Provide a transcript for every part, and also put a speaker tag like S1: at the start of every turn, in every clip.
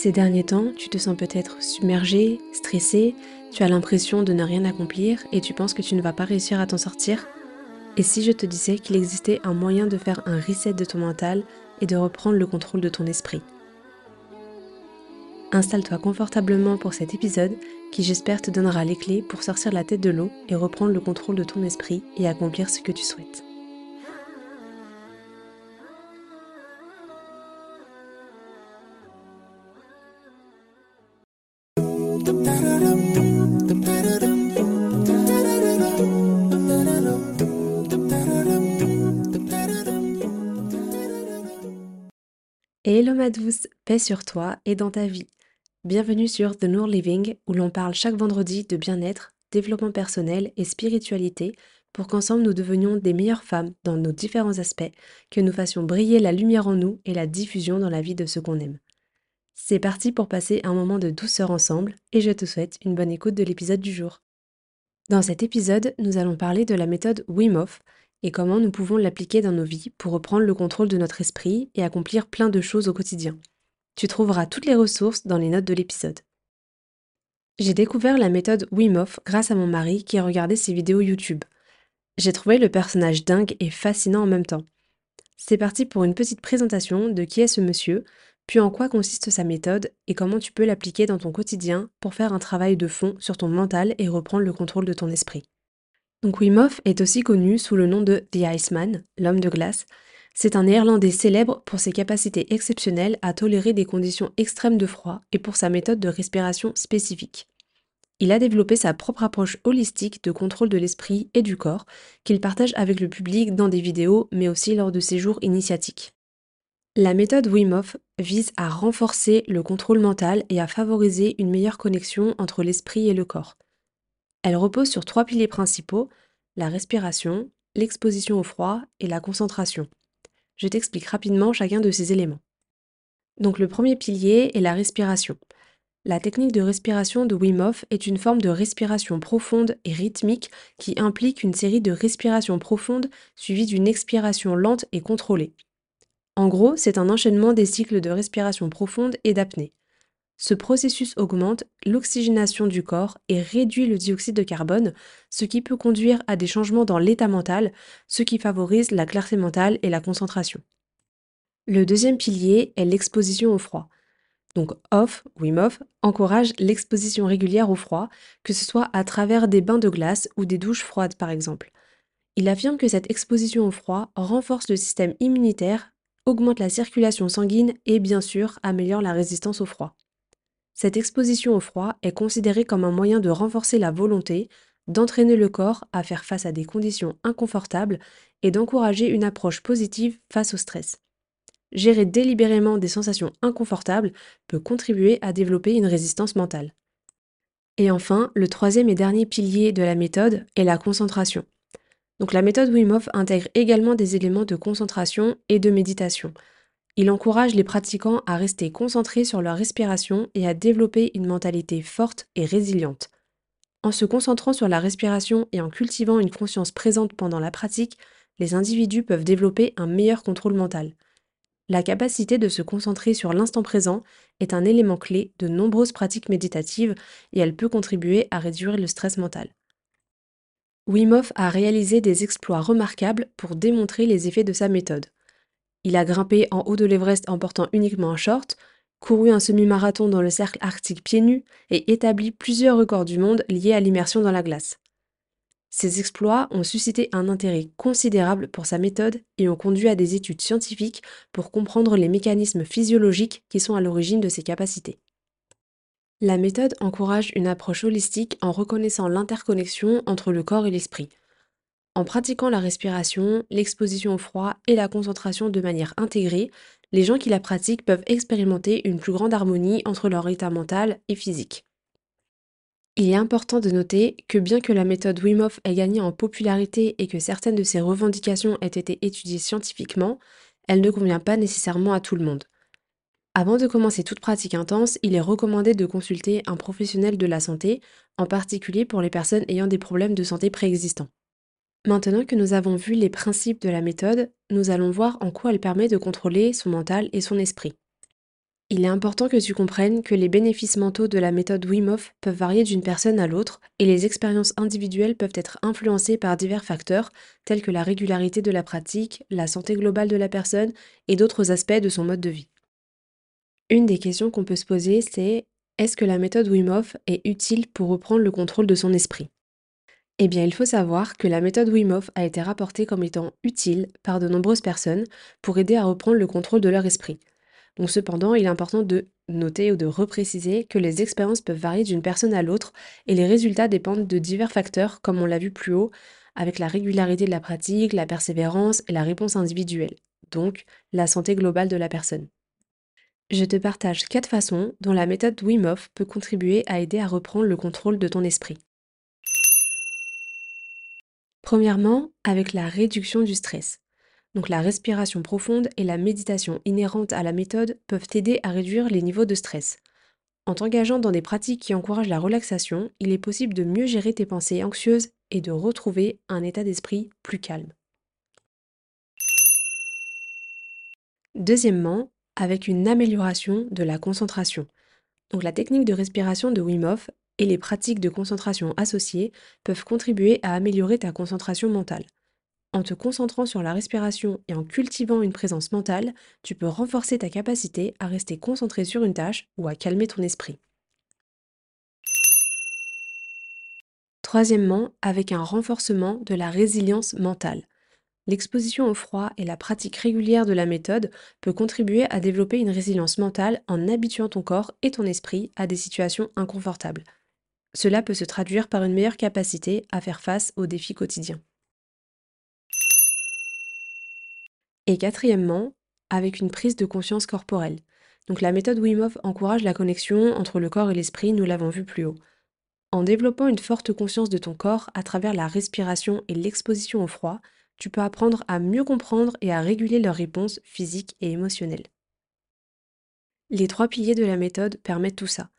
S1: Ces derniers temps, tu te sens peut-être submergé, stressé, tu as l'impression de ne rien accomplir et tu penses que tu ne vas pas réussir à t'en sortir Et si je te disais qu'il existait un moyen de faire un reset de ton mental et de reprendre le contrôle de ton esprit? Installe-toi confortablement pour cet épisode qui j'espère te donnera les clés pour sortir la tête de l'eau et reprendre le contrôle de ton esprit et accomplir ce que tu souhaites. Hello ma douce, paix sur toi et dans ta vie. Bienvenue sur The Noor Living où l'on parle chaque vendredi de bien-être, développement personnel et spiritualité pour qu'ensemble nous devenions des meilleures femmes dans nos différents aspects, que nous fassions briller la lumière en nous et la diffusion dans la vie de ceux qu'on aime. C'est parti pour passer un moment de douceur ensemble et je te souhaite une bonne écoute de l'épisode du jour. Dans cet épisode, nous allons parler de la méthode Wim Hof et comment nous pouvons l'appliquer dans nos vies pour reprendre le contrôle de notre esprit et accomplir plein de choses au quotidien. Tu trouveras toutes les ressources dans les notes de l'épisode. J'ai découvert la méthode Wim Hof grâce à mon mari qui a regardé ses vidéos YouTube. J'ai trouvé le personnage dingue et fascinant en même temps. C'est parti pour une petite présentation de qui est ce monsieur, puis en quoi consiste sa méthode et comment tu peux l'appliquer dans ton quotidien pour faire un travail de fond sur ton mental et reprendre le contrôle de ton esprit? Donc Wim est aussi connu sous le nom de The Iceman, l'homme de glace. C'est un néerlandais célèbre pour ses capacités exceptionnelles à tolérer des conditions extrêmes de froid et pour sa méthode de respiration spécifique. Il a développé sa propre approche holistique de contrôle de l'esprit et du corps qu'il partage avec le public dans des vidéos mais aussi lors de ses jours initiatiques. La méthode Wim Hof vise à renforcer le contrôle mental et à favoriser une meilleure connexion entre l'esprit et le corps. Elle repose sur trois piliers principaux, la respiration, l'exposition au froid et la concentration. Je t'explique rapidement chacun de ces éléments. Donc le premier pilier est la respiration. La technique de respiration de Wim Hof est une forme de respiration profonde et rythmique qui implique une série de respirations profondes suivies d'une expiration lente et contrôlée. En gros, c'est un enchaînement des cycles de respiration profonde et d'apnée. Ce processus augmente l'oxygénation du corps et réduit le dioxyde de carbone, ce qui peut conduire à des changements dans l'état mental, ce qui favorise la clarté mentale et la concentration. Le deuxième pilier est l'exposition au froid. Donc off, Wim Hof, encourage l'exposition régulière au froid, que ce soit à travers des bains de glace ou des douches froides par exemple. Il affirme que cette exposition au froid renforce le système immunitaire, augmente la circulation sanguine et bien sûr améliore la résistance au froid. Cette exposition au froid est considérée comme un moyen de renforcer la volonté, d'entraîner le corps à faire face à des conditions inconfortables et d'encourager une approche positive face au stress. Gérer délibérément des sensations inconfortables peut contribuer à développer une résistance mentale. Et enfin, le troisième et dernier pilier de la méthode est la concentration. Donc la méthode Wim Hof intègre également des éléments de concentration et de méditation, il encourage les pratiquants à rester concentrés sur leur respiration et à développer une mentalité forte et résiliente. En se concentrant sur la respiration et en cultivant une conscience présente pendant la pratique, les individus peuvent développer un meilleur contrôle mental. La capacité de se concentrer sur l'instant présent est un élément clé de nombreuses pratiques méditatives et elle peut contribuer à réduire le stress mental. Wim a réalisé des exploits remarquables pour démontrer les effets de sa méthode. Il a grimpé en haut de l'Everest en portant uniquement un short, couru un semi-marathon dans le cercle arctique pieds nus et établi plusieurs records du monde liés à l'immersion dans la glace. Ces exploits ont suscité un intérêt considérable pour sa méthode et ont conduit à des études scientifiques pour comprendre les mécanismes physiologiques qui sont à l'origine de ses capacités. La méthode encourage une approche holistique en reconnaissant l'interconnexion entre le corps et l'esprit, en pratiquant la respiration, l'exposition au froid et la concentration de manière intégrée, les gens qui la pratiquent peuvent expérimenter une plus grande harmonie entre leur état mental et physique. Il est important de noter que bien que la méthode Wim Hof ait gagné en popularité et que certaines de ses revendications aient été étudiées scientifiquement, elle ne convient pas nécessairement à tout le monde. Avant de commencer toute pratique intense, il est recommandé de consulter un professionnel de la santé, en particulier pour les personnes ayant des problèmes de santé préexistants. Maintenant que nous avons vu les principes de la méthode, nous allons voir en quoi elle permet de contrôler son mental et son esprit. Il est important que tu comprennes que les bénéfices mentaux de la méthode Wim Hof peuvent varier d'une personne à l'autre et les expériences individuelles peuvent être influencées par divers facteurs tels que la régularité de la pratique, la santé globale de la personne et d'autres aspects de son mode de vie. Une des questions qu'on peut se poser, c'est est-ce que la méthode Wim Hof est utile pour reprendre le contrôle de son esprit? Eh bien, il faut savoir que la méthode Wim Hof a été rapportée comme étant utile par de nombreuses personnes pour aider à reprendre le contrôle de leur esprit. Donc cependant, il est important de noter ou de repréciser que les expériences peuvent varier d'une personne à l'autre et les résultats dépendent de divers facteurs, comme on l'a vu plus haut, avec la régularité de la pratique, la persévérance et la réponse individuelle, donc la santé globale de la personne. Je te partage quatre façons dont la méthode Wim Hof peut contribuer à aider à reprendre le contrôle de ton esprit. Premièrement, avec la réduction du stress. Donc la respiration profonde et la méditation inhérente à la méthode peuvent t'aider à réduire les niveaux de stress. En t'engageant dans des pratiques qui encouragent la relaxation, il est possible de mieux gérer tes pensées anxieuses et de retrouver un état d'esprit plus calme. Deuxièmement, avec une amélioration de la concentration. Donc la technique de respiration de Wim Hof et les pratiques de concentration associées peuvent contribuer à améliorer ta concentration mentale. En te concentrant sur la respiration et en cultivant une présence mentale, tu peux renforcer ta capacité à rester concentré sur une tâche ou à calmer ton esprit. Troisièmement, avec un renforcement de la résilience mentale. L'exposition au froid et la pratique régulière de la méthode peut contribuer à développer une résilience mentale en habituant ton corps et ton esprit à des situations inconfortables. Cela peut se traduire par une meilleure capacité à faire face aux défis quotidiens. Et quatrièmement, avec une prise de conscience corporelle. Donc la méthode Wim Hof encourage la connexion entre le corps et l'esprit, nous l'avons vu plus haut. En développant une forte conscience de ton corps à travers la respiration et l'exposition au froid, tu peux apprendre à mieux comprendre et à réguler leurs réponses physiques et émotionnelles. Les trois piliers de la méthode permettent tout ça.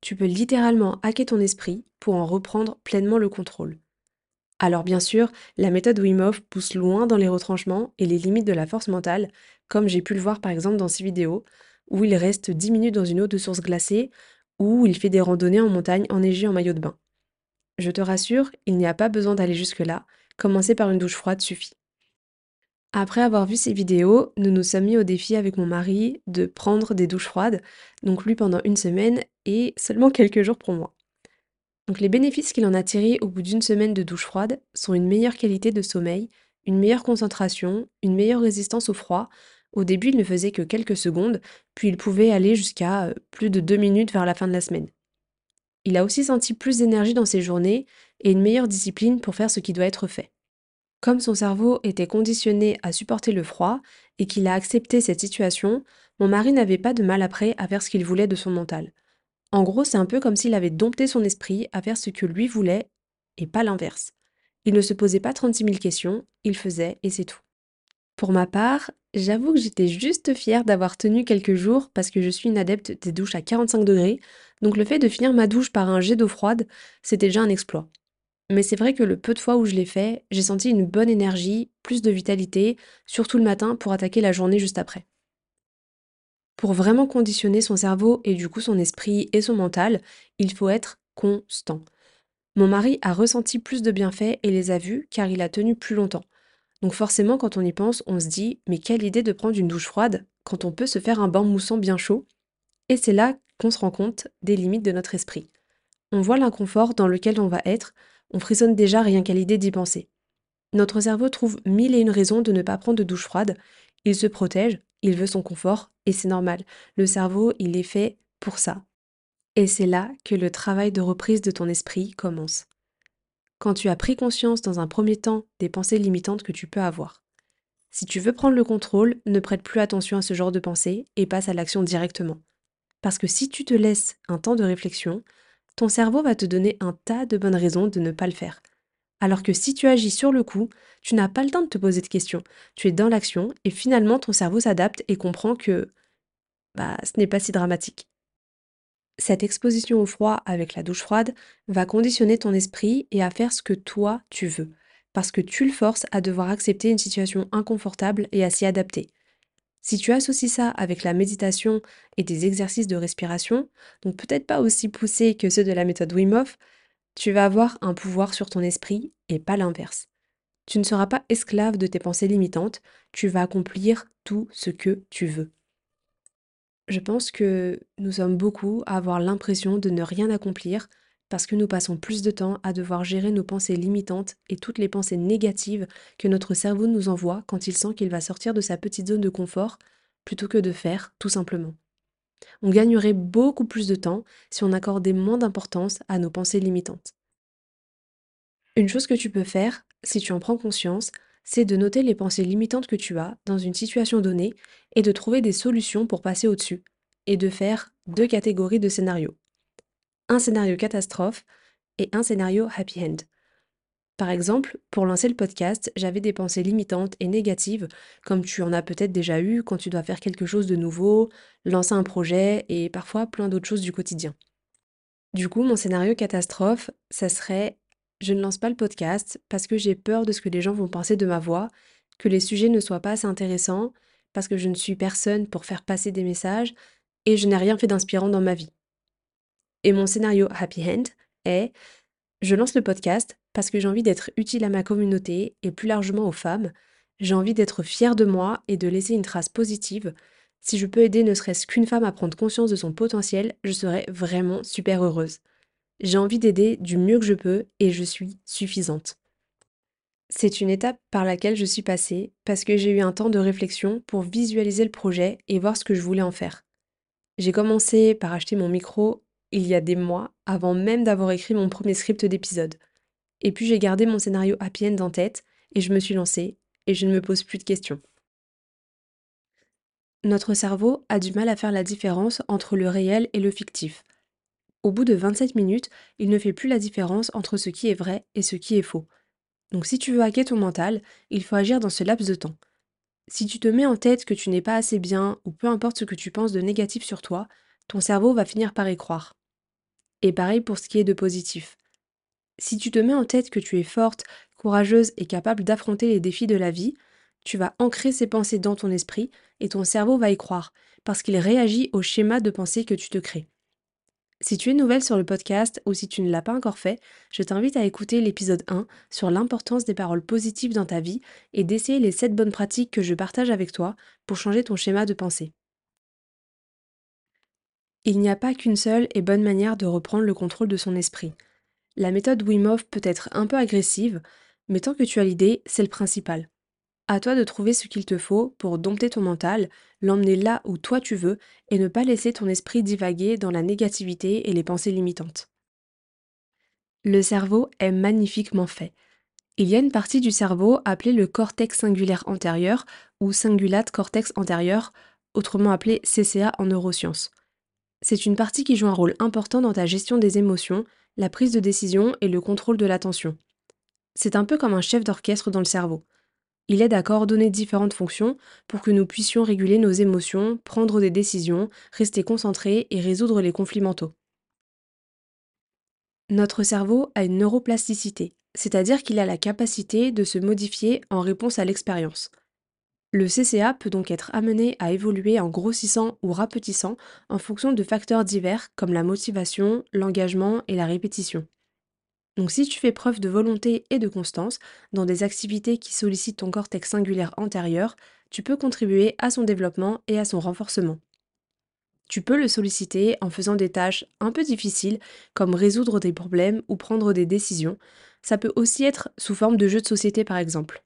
S1: Tu peux littéralement hacker ton esprit pour en reprendre pleinement le contrôle. Alors bien sûr, la méthode Wim pousse loin dans les retranchements et les limites de la force mentale, comme j'ai pu le voir par exemple dans ses vidéos, où il reste 10 minutes dans une eau de source glacée, ou il fait des randonnées en montagne enneigées en maillot de bain. Je te rassure, il n'y a pas besoin d'aller jusque-là, commencer par une douche froide suffit. Après avoir vu ces vidéos, nous nous sommes mis au défi avec mon mari de prendre des douches froides, donc lui pendant une semaine et seulement quelques jours pour moi. Donc les bénéfices qu'il en a tirés au bout d'une semaine de douche froide sont une meilleure qualité de sommeil, une meilleure concentration, une meilleure résistance au froid. Au début, il ne faisait que quelques secondes, puis il pouvait aller jusqu'à euh, plus de deux minutes vers la fin de la semaine. Il a aussi senti plus d'énergie dans ses journées et une meilleure discipline pour faire ce qui doit être fait. Comme son cerveau était conditionné à supporter le froid et qu'il a accepté cette situation, mon mari n'avait pas de mal après à faire ce qu'il voulait de son mental. En gros, c'est un peu comme s'il avait dompté son esprit à faire ce que lui voulait et pas l'inverse. Il ne se posait pas 36 000 questions, il faisait et c'est tout. Pour ma part, j'avoue que j'étais juste fière d'avoir tenu quelques jours parce que je suis une adepte des douches à 45 degrés, donc le fait de finir ma douche par un jet d'eau froide, c'était déjà un exploit. Mais c'est vrai que le peu de fois où je l'ai fait, j'ai senti une bonne énergie, plus de vitalité, surtout le matin pour attaquer la journée juste après. Pour vraiment conditionner son cerveau et du coup son esprit et son mental, il faut être constant. Mon mari a ressenti plus de bienfaits et les a vus car il a tenu plus longtemps. Donc forcément quand on y pense, on se dit mais quelle idée de prendre une douche froide quand on peut se faire un bain moussant bien chaud Et c'est là qu'on se rend compte des limites de notre esprit. On voit l'inconfort dans lequel on va être, on frissonne déjà rien qu'à l'idée d'y penser. Notre cerveau trouve mille et une raisons de ne pas prendre de douche froide, il se protège, il veut son confort, et c'est normal. Le cerveau, il est fait pour ça. Et c'est là que le travail de reprise de ton esprit commence. Quand tu as pris conscience dans un premier temps des pensées limitantes que tu peux avoir. Si tu veux prendre le contrôle, ne prête plus attention à ce genre de pensées et passe à l'action directement. Parce que si tu te laisses un temps de réflexion, ton cerveau va te donner un tas de bonnes raisons de ne pas le faire. Alors que si tu agis sur le coup, tu n'as pas le temps de te poser de questions. Tu es dans l'action et finalement ton cerveau s'adapte et comprend que bah, ce n'est pas si dramatique. Cette exposition au froid avec la douche froide va conditionner ton esprit et à faire ce que toi tu veux, parce que tu le forces à devoir accepter une situation inconfortable et à s'y adapter. Si tu associes ça avec la méditation et des exercices de respiration, donc peut-être pas aussi poussés que ceux de la méthode Wim Hof, tu vas avoir un pouvoir sur ton esprit et pas l'inverse. Tu ne seras pas esclave de tes pensées limitantes, tu vas accomplir tout ce que tu veux. Je pense que nous sommes beaucoup à avoir l'impression de ne rien accomplir parce que nous passons plus de temps à devoir gérer nos pensées limitantes et toutes les pensées négatives que notre cerveau nous envoie quand il sent qu'il va sortir de sa petite zone de confort plutôt que de faire tout simplement. On gagnerait beaucoup plus de temps si on accordait moins d'importance à nos pensées limitantes. Une chose que tu peux faire, si tu en prends conscience, c'est de noter les pensées limitantes que tu as dans une situation donnée et de trouver des solutions pour passer au-dessus, et de faire deux catégories de scénarios. Un scénario catastrophe et un scénario happy end. Par exemple, pour lancer le podcast, j'avais des pensées limitantes et négatives, comme tu en as peut-être déjà eu quand tu dois faire quelque chose de nouveau, lancer un projet et parfois plein d'autres choses du quotidien. Du coup, mon scénario catastrophe, ça serait je ne lance pas le podcast parce que j'ai peur de ce que les gens vont penser de ma voix, que les sujets ne soient pas assez intéressants, parce que je ne suis personne pour faire passer des messages et je n'ai rien fait d'inspirant dans ma vie. Et mon scénario happy end est je lance le podcast parce que j'ai envie d'être utile à ma communauté et plus largement aux femmes. J'ai envie d'être fière de moi et de laisser une trace positive. Si je peux aider ne serait-ce qu'une femme à prendre conscience de son potentiel, je serais vraiment super heureuse. J'ai envie d'aider du mieux que je peux et je suis suffisante. C'est une étape par laquelle je suis passée parce que j'ai eu un temps de réflexion pour visualiser le projet et voir ce que je voulais en faire. J'ai commencé par acheter mon micro il y a des mois avant même d'avoir écrit mon premier script d'épisode. Et puis j'ai gardé mon scénario happy end en tête et je me suis lancée et je ne me pose plus de questions. Notre cerveau a du mal à faire la différence entre le réel et le fictif. Au bout de 27 minutes, il ne fait plus la différence entre ce qui est vrai et ce qui est faux. Donc si tu veux hacker ton mental, il faut agir dans ce laps de temps. Si tu te mets en tête que tu n'es pas assez bien, ou peu importe ce que tu penses de négatif sur toi, ton cerveau va finir par y croire. Et pareil pour ce qui est de positif. Si tu te mets en tête que tu es forte, courageuse et capable d'affronter les défis de la vie, tu vas ancrer ces pensées dans ton esprit et ton cerveau va y croire, parce qu'il réagit au schéma de pensée que tu te crées. Si tu es nouvelle sur le podcast ou si tu ne l'as pas encore fait, je t'invite à écouter l'épisode 1 sur l'importance des paroles positives dans ta vie et d'essayer les 7 bonnes pratiques que je partage avec toi pour changer ton schéma de pensée. Il n'y a pas qu'une seule et bonne manière de reprendre le contrôle de son esprit. La méthode Wim peut être un peu agressive, mais tant que tu as l'idée, c'est le principal. À toi de trouver ce qu'il te faut pour dompter ton mental, l'emmener là où toi tu veux et ne pas laisser ton esprit divaguer dans la négativité et les pensées limitantes. Le cerveau est magnifiquement fait. Il y a une partie du cerveau appelée le cortex singulaire antérieur ou cingulate cortex antérieur, autrement appelé CCA en neurosciences. C'est une partie qui joue un rôle important dans ta gestion des émotions, la prise de décision et le contrôle de l'attention. C'est un peu comme un chef d'orchestre dans le cerveau. Il aide à coordonner différentes fonctions pour que nous puissions réguler nos émotions, prendre des décisions, rester concentrés et résoudre les conflits mentaux. Notre cerveau a une neuroplasticité, c'est-à-dire qu'il a la capacité de se modifier en réponse à l'expérience. Le CCA peut donc être amené à évoluer en grossissant ou rapetissant en fonction de facteurs divers comme la motivation, l'engagement et la répétition. Donc si tu fais preuve de volonté et de constance dans des activités qui sollicitent ton cortex singulaire antérieur, tu peux contribuer à son développement et à son renforcement. Tu peux le solliciter en faisant des tâches un peu difficiles comme résoudre des problèmes ou prendre des décisions. Ça peut aussi être sous forme de jeu de société par exemple.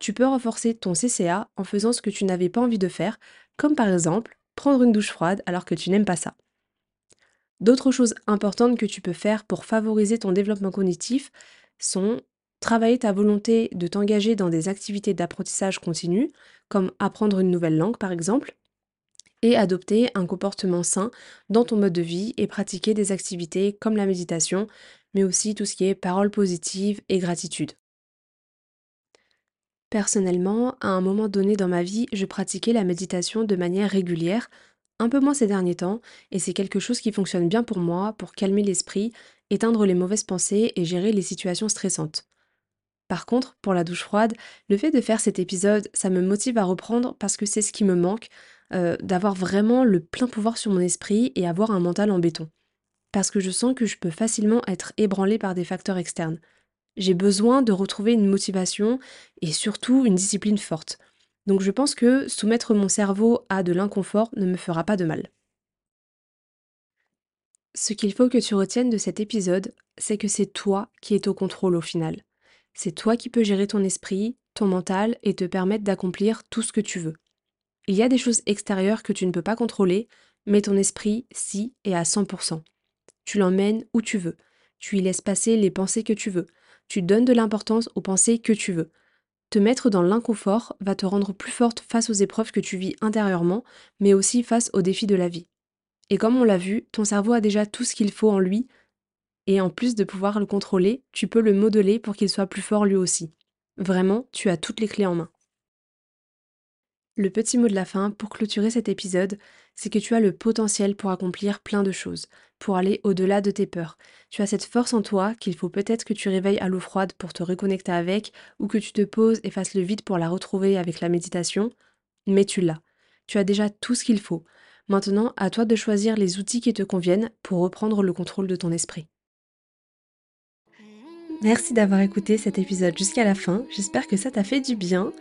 S1: Tu peux renforcer ton CCA en faisant ce que tu n'avais pas envie de faire, comme par exemple prendre une douche froide alors que tu n'aimes pas ça. D'autres choses importantes que tu peux faire pour favoriser ton développement cognitif sont travailler ta volonté de t'engager dans des activités d'apprentissage continu, comme apprendre une nouvelle langue par exemple, et adopter un comportement sain dans ton mode de vie et pratiquer des activités comme la méditation, mais aussi tout ce qui est paroles positives et gratitude. Personnellement, à un moment donné dans ma vie, je pratiquais la méditation de manière régulière un peu moins ces derniers temps, et c'est quelque chose qui fonctionne bien pour moi pour calmer l'esprit, éteindre les mauvaises pensées et gérer les situations stressantes. Par contre, pour la douche froide, le fait de faire cet épisode, ça me motive à reprendre parce que c'est ce qui me manque, euh, d'avoir vraiment le plein pouvoir sur mon esprit et avoir un mental en béton. Parce que je sens que je peux facilement être ébranlée par des facteurs externes. J'ai besoin de retrouver une motivation et surtout une discipline forte. Donc je pense que soumettre mon cerveau à de l'inconfort ne me fera pas de mal. Ce qu'il faut que tu retiennes de cet épisode, c'est que c'est toi qui es au contrôle au final. C'est toi qui peux gérer ton esprit, ton mental et te permettre d'accomplir tout ce que tu veux. Il y a des choses extérieures que tu ne peux pas contrôler, mais ton esprit, si, est à 100%. Tu l'emmènes où tu veux. Tu y laisses passer les pensées que tu veux. Tu donnes de l'importance aux pensées que tu veux. Te mettre dans l'inconfort va te rendre plus forte face aux épreuves que tu vis intérieurement, mais aussi face aux défis de la vie. Et comme on l'a vu, ton cerveau a déjà tout ce qu'il faut en lui, et en plus de pouvoir le contrôler, tu peux le modeler pour qu'il soit plus fort lui aussi. Vraiment, tu as toutes les clés en main. Le petit mot de la fin pour clôturer cet épisode, c'est que tu as le potentiel pour accomplir plein de choses, pour aller au-delà de tes peurs. Tu as cette force en toi qu'il faut peut-être que tu réveilles à l'eau froide pour te reconnecter avec, ou que tu te poses et fasses le vide pour la retrouver avec la méditation, mais tu l'as. Tu as déjà tout ce qu'il faut. Maintenant, à toi de choisir les outils qui te conviennent pour reprendre le contrôle de ton esprit. Merci d'avoir écouté cet épisode jusqu'à la fin, j'espère que ça t'a fait du bien.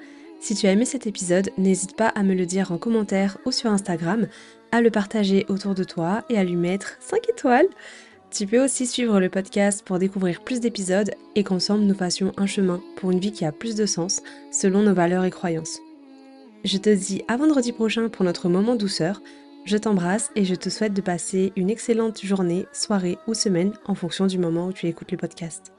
S1: Si tu as aimé cet épisode, n'hésite pas à me le dire en commentaire ou sur Instagram, à le partager autour de toi et à lui mettre 5 étoiles. Tu peux aussi suivre le podcast pour découvrir plus d'épisodes et qu'ensemble nous fassions un chemin pour une vie qui a plus de sens selon nos valeurs et croyances. Je te dis à vendredi prochain pour notre moment douceur. Je t'embrasse et je te souhaite de passer une excellente journée, soirée ou semaine en fonction du moment où tu écoutes le podcast.